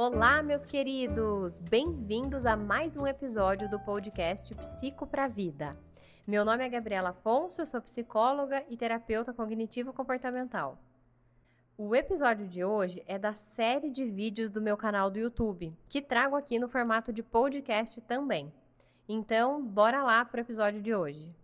Olá, meus queridos! Bem-vindos a mais um episódio do podcast Psico para Vida. Meu nome é Gabriela Afonso, eu sou psicóloga e terapeuta cognitivo-comportamental. O episódio de hoje é da série de vídeos do meu canal do YouTube, que trago aqui no formato de podcast também. Então, bora lá para o episódio de hoje.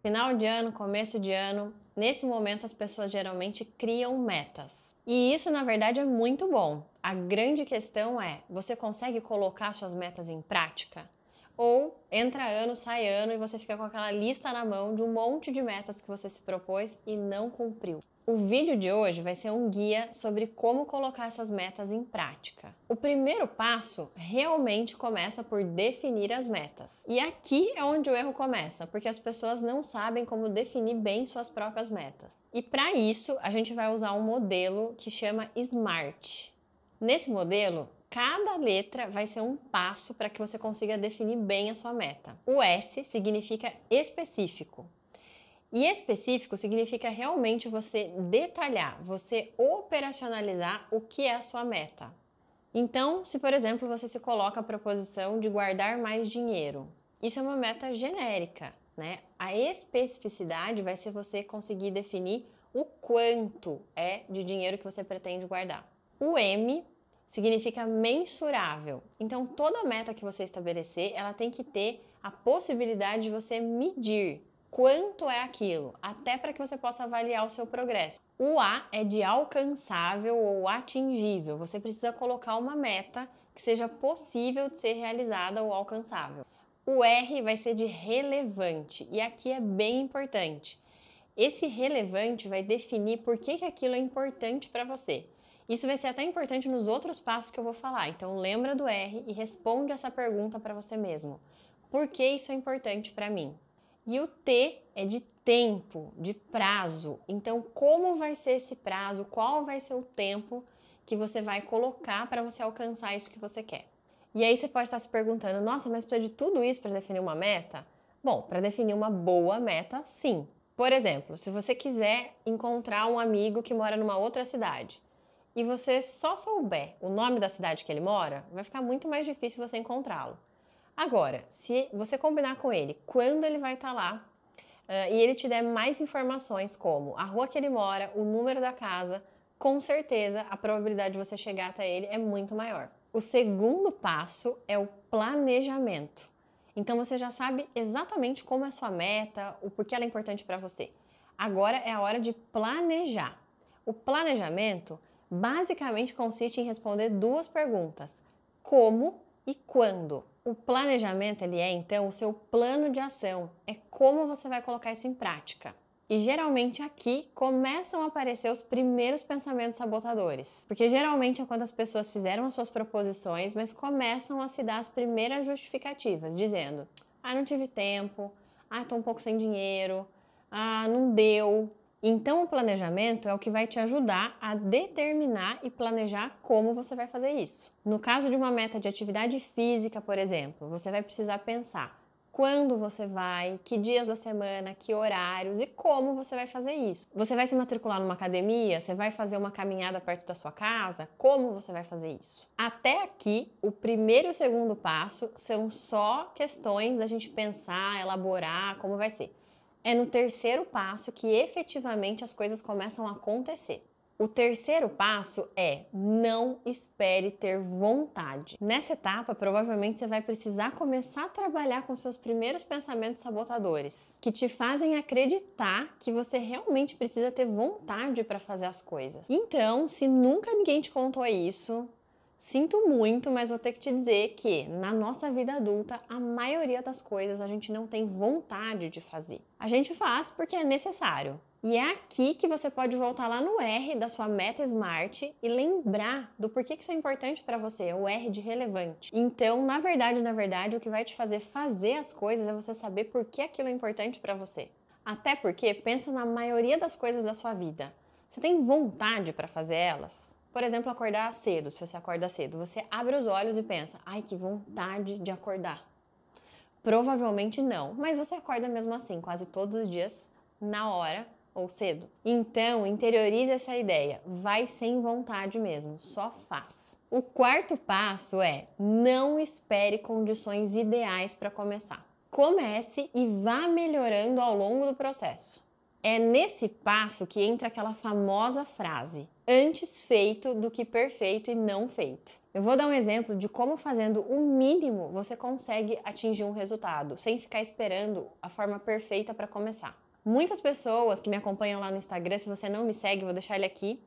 Final de ano, começo de ano, nesse momento as pessoas geralmente criam metas. E isso, na verdade, é muito bom. A grande questão é: você consegue colocar suas metas em prática? Ou entra ano, sai ano e você fica com aquela lista na mão de um monte de metas que você se propôs e não cumpriu. O vídeo de hoje vai ser um guia sobre como colocar essas metas em prática. O primeiro passo realmente começa por definir as metas. E aqui é onde o erro começa, porque as pessoas não sabem como definir bem suas próprias metas. E para isso, a gente vai usar um modelo que chama SMART. Nesse modelo, cada letra vai ser um passo para que você consiga definir bem a sua meta. O S significa específico. E específico significa realmente você detalhar, você operacionalizar o que é a sua meta. Então, se por exemplo você se coloca a proposição de guardar mais dinheiro, isso é uma meta genérica, né? A especificidade vai ser você conseguir definir o quanto é de dinheiro que você pretende guardar. O M significa mensurável. Então, toda meta que você estabelecer, ela tem que ter a possibilidade de você medir quanto é aquilo, até para que você possa avaliar o seu progresso. O A é de alcançável ou atingível. Você precisa colocar uma meta que seja possível de ser realizada ou alcançável. O R vai ser de relevante, e aqui é bem importante. Esse relevante vai definir por que, que aquilo é importante para você. Isso vai ser até importante nos outros passos que eu vou falar. Então lembra do R e responde essa pergunta para você mesmo. Por que isso é importante para mim? E o T é de tempo, de prazo. Então, como vai ser esse prazo? Qual vai ser o tempo que você vai colocar para você alcançar isso que você quer? E aí você pode estar se perguntando: nossa, mas precisa de tudo isso para definir uma meta? Bom, para definir uma boa meta, sim. Por exemplo, se você quiser encontrar um amigo que mora numa outra cidade e você só souber o nome da cidade que ele mora, vai ficar muito mais difícil você encontrá-lo. Agora, se você combinar com ele quando ele vai estar tá lá uh, e ele te der mais informações, como a rua que ele mora, o número da casa, com certeza a probabilidade de você chegar até ele é muito maior. O segundo passo é o planejamento. Então você já sabe exatamente como é a sua meta, o porquê ela é importante para você. Agora é a hora de planejar. O planejamento basicamente consiste em responder duas perguntas: como e quando. O planejamento ele é então o seu plano de ação, é como você vai colocar isso em prática. E geralmente aqui começam a aparecer os primeiros pensamentos sabotadores. Porque geralmente é quando as pessoas fizeram as suas proposições, mas começam a se dar as primeiras justificativas, dizendo: ah, não tive tempo, ah, estou um pouco sem dinheiro, ah, não deu, então, o planejamento é o que vai te ajudar a determinar e planejar como você vai fazer isso. No caso de uma meta de atividade física, por exemplo, você vai precisar pensar quando você vai, que dias da semana, que horários e como você vai fazer isso. Você vai se matricular numa academia? Você vai fazer uma caminhada perto da sua casa? Como você vai fazer isso? Até aqui, o primeiro e o segundo passo são só questões da gente pensar, elaborar como vai ser é no terceiro passo que efetivamente as coisas começam a acontecer. O terceiro passo é não espere ter vontade. Nessa etapa, provavelmente você vai precisar começar a trabalhar com seus primeiros pensamentos sabotadores, que te fazem acreditar que você realmente precisa ter vontade para fazer as coisas. Então, se nunca ninguém te contou isso, Sinto muito, mas vou ter que te dizer que na nossa vida adulta, a maioria das coisas a gente não tem vontade de fazer. A gente faz porque é necessário. E é aqui que você pode voltar lá no R da sua meta Smart e lembrar do porquê que isso é importante para você, o R de relevante. Então, na verdade, na verdade, o que vai te fazer fazer as coisas é você saber por que aquilo é importante para você. Até porque pensa na maioria das coisas da sua vida. Você tem vontade para fazer elas? Por exemplo, acordar cedo. Se você acorda cedo, você abre os olhos e pensa: ai, que vontade de acordar. Provavelmente não, mas você acorda mesmo assim, quase todos os dias, na hora ou cedo. Então, interiorize essa ideia. Vai sem vontade mesmo, só faz. O quarto passo é não espere condições ideais para começar. Comece e vá melhorando ao longo do processo. É nesse passo que entra aquela famosa frase: antes feito do que perfeito e não feito. Eu vou dar um exemplo de como fazendo o mínimo você consegue atingir um resultado, sem ficar esperando a forma perfeita para começar. Muitas pessoas que me acompanham lá no Instagram, se você não me segue, vou deixar ele aqui,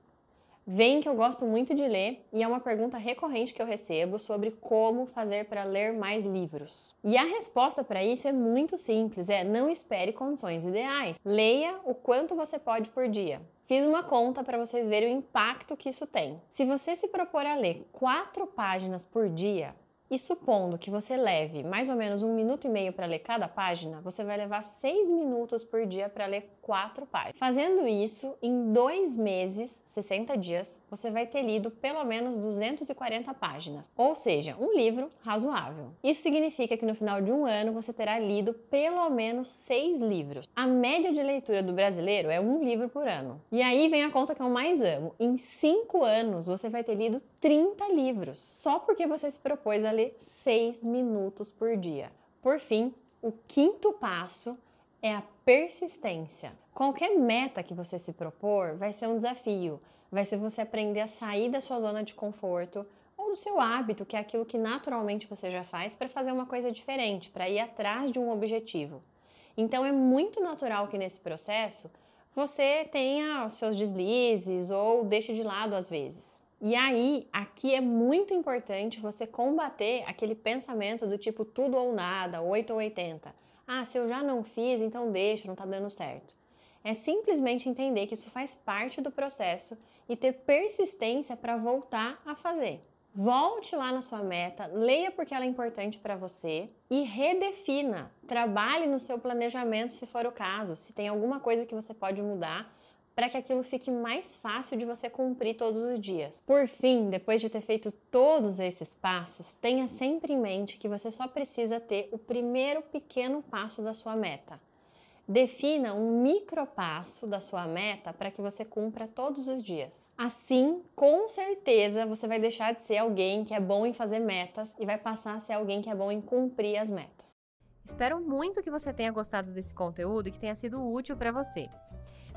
Vem que eu gosto muito de ler e é uma pergunta recorrente que eu recebo sobre como fazer para ler mais livros. E a resposta para isso é muito simples, é não espere condições ideais. Leia o quanto você pode por dia. Fiz uma conta para vocês verem o impacto que isso tem. Se você se propor a ler quatro páginas por dia, e supondo que você leve mais ou menos um minuto e meio para ler cada página, você vai levar seis minutos por dia para ler quatro páginas. Fazendo isso, em dois meses, 60 dias, você vai ter lido pelo menos 240 páginas, ou seja, um livro razoável. Isso significa que no final de um ano você terá lido pelo menos seis livros. A média de leitura do brasileiro é um livro por ano. E aí vem a conta que eu mais amo: em cinco anos você vai ter lido 30 livros, só porque você se propôs a ler seis minutos por dia. Por fim, o quinto passo é a persistência. Qualquer meta que você se propor vai ser um desafio, vai ser você aprender a sair da sua zona de conforto ou do seu hábito, que é aquilo que naturalmente você já faz, para fazer uma coisa diferente, para ir atrás de um objetivo. Então é muito natural que nesse processo você tenha os seus deslizes ou deixe de lado às vezes. E aí, aqui é muito importante você combater aquele pensamento do tipo tudo ou nada, 8 ou 80. Ah, se eu já não fiz, então deixa, não está dando certo. É simplesmente entender que isso faz parte do processo e ter persistência para voltar a fazer. Volte lá na sua meta, leia porque ela é importante para você e redefina. Trabalhe no seu planejamento se for o caso, se tem alguma coisa que você pode mudar para que aquilo fique mais fácil de você cumprir todos os dias. Por fim, depois de ter feito todos esses passos, tenha sempre em mente que você só precisa ter o primeiro pequeno passo da sua meta. Defina um micro passo da sua meta para que você cumpra todos os dias. Assim, com certeza, você vai deixar de ser alguém que é bom em fazer metas e vai passar a ser alguém que é bom em cumprir as metas. Espero muito que você tenha gostado desse conteúdo e que tenha sido útil para você.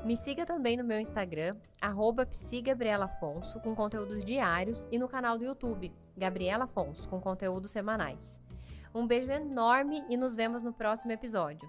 Me siga também no meu Instagram, psigabrielafonso, com conteúdos diários, e no canal do YouTube, Gabriela Afonso, com conteúdos semanais. Um beijo enorme e nos vemos no próximo episódio.